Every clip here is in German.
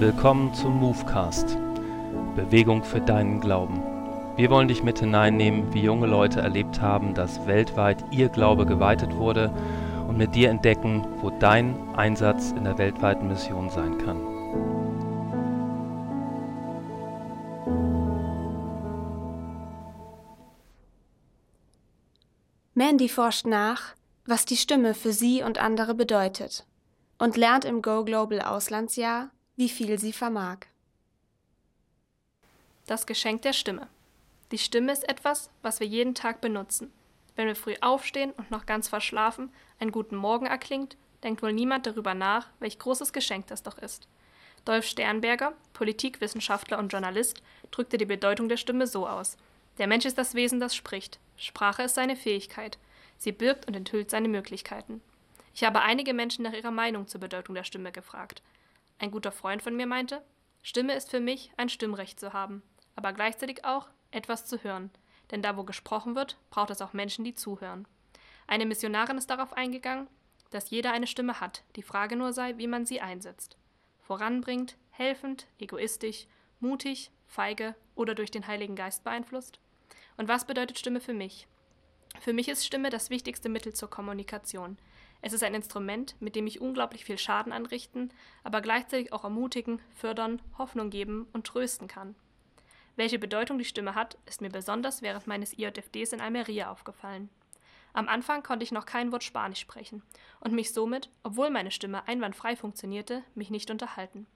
Willkommen zum Movecast. Bewegung für deinen Glauben. Wir wollen dich mit hineinnehmen, wie junge Leute erlebt haben, dass weltweit ihr Glaube geweitet wurde und mit dir entdecken, wo dein Einsatz in der weltweiten Mission sein kann. Mandy forscht nach, was die Stimme für sie und andere bedeutet und lernt im Go Global Auslandsjahr, wie viel sie vermag. Das Geschenk der Stimme. Die Stimme ist etwas, was wir jeden Tag benutzen. Wenn wir früh aufstehen und noch ganz verschlafen einen guten Morgen erklingt, denkt wohl niemand darüber nach, welch großes Geschenk das doch ist. Dolf Sternberger, Politikwissenschaftler und Journalist, drückte die Bedeutung der Stimme so aus. Der Mensch ist das Wesen, das spricht. Sprache ist seine Fähigkeit. Sie birgt und enthüllt seine Möglichkeiten. Ich habe einige Menschen nach ihrer Meinung zur Bedeutung der Stimme gefragt. Ein guter Freund von mir meinte, Stimme ist für mich ein Stimmrecht zu haben, aber gleichzeitig auch etwas zu hören, denn da wo gesprochen wird, braucht es auch Menschen, die zuhören. Eine Missionarin ist darauf eingegangen, dass jeder eine Stimme hat, die Frage nur sei, wie man sie einsetzt. Voranbringt, helfend, egoistisch, mutig, feige oder durch den Heiligen Geist beeinflusst? Und was bedeutet Stimme für mich? Für mich ist Stimme das wichtigste Mittel zur Kommunikation. Es ist ein Instrument, mit dem ich unglaublich viel Schaden anrichten, aber gleichzeitig auch ermutigen, fördern, Hoffnung geben und trösten kann. Welche Bedeutung die Stimme hat, ist mir besonders während meines IJFDs in Almeria aufgefallen. Am Anfang konnte ich noch kein Wort Spanisch sprechen und mich somit, obwohl meine Stimme einwandfrei funktionierte, mich nicht unterhalten.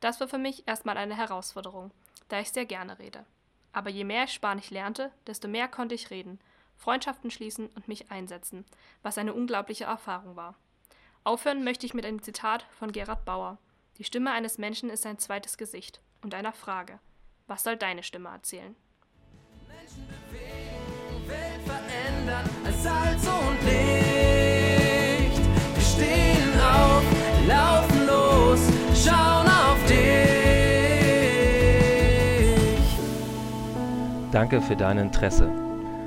Das war für mich erstmal eine Herausforderung, da ich sehr gerne rede. Aber je mehr ich Spanisch lernte, desto mehr konnte ich reden Freundschaften schließen und mich einsetzen, was eine unglaubliche Erfahrung war. Aufhören möchte ich mit einem Zitat von Gerhard Bauer. Die Stimme eines Menschen ist sein zweites Gesicht und einer Frage. Was soll deine Stimme erzählen? Menschen bewegen, Welt verändern, als Salz und Licht. Wir stehen auf, laufen los, schauen auf dich. Danke für dein Interesse.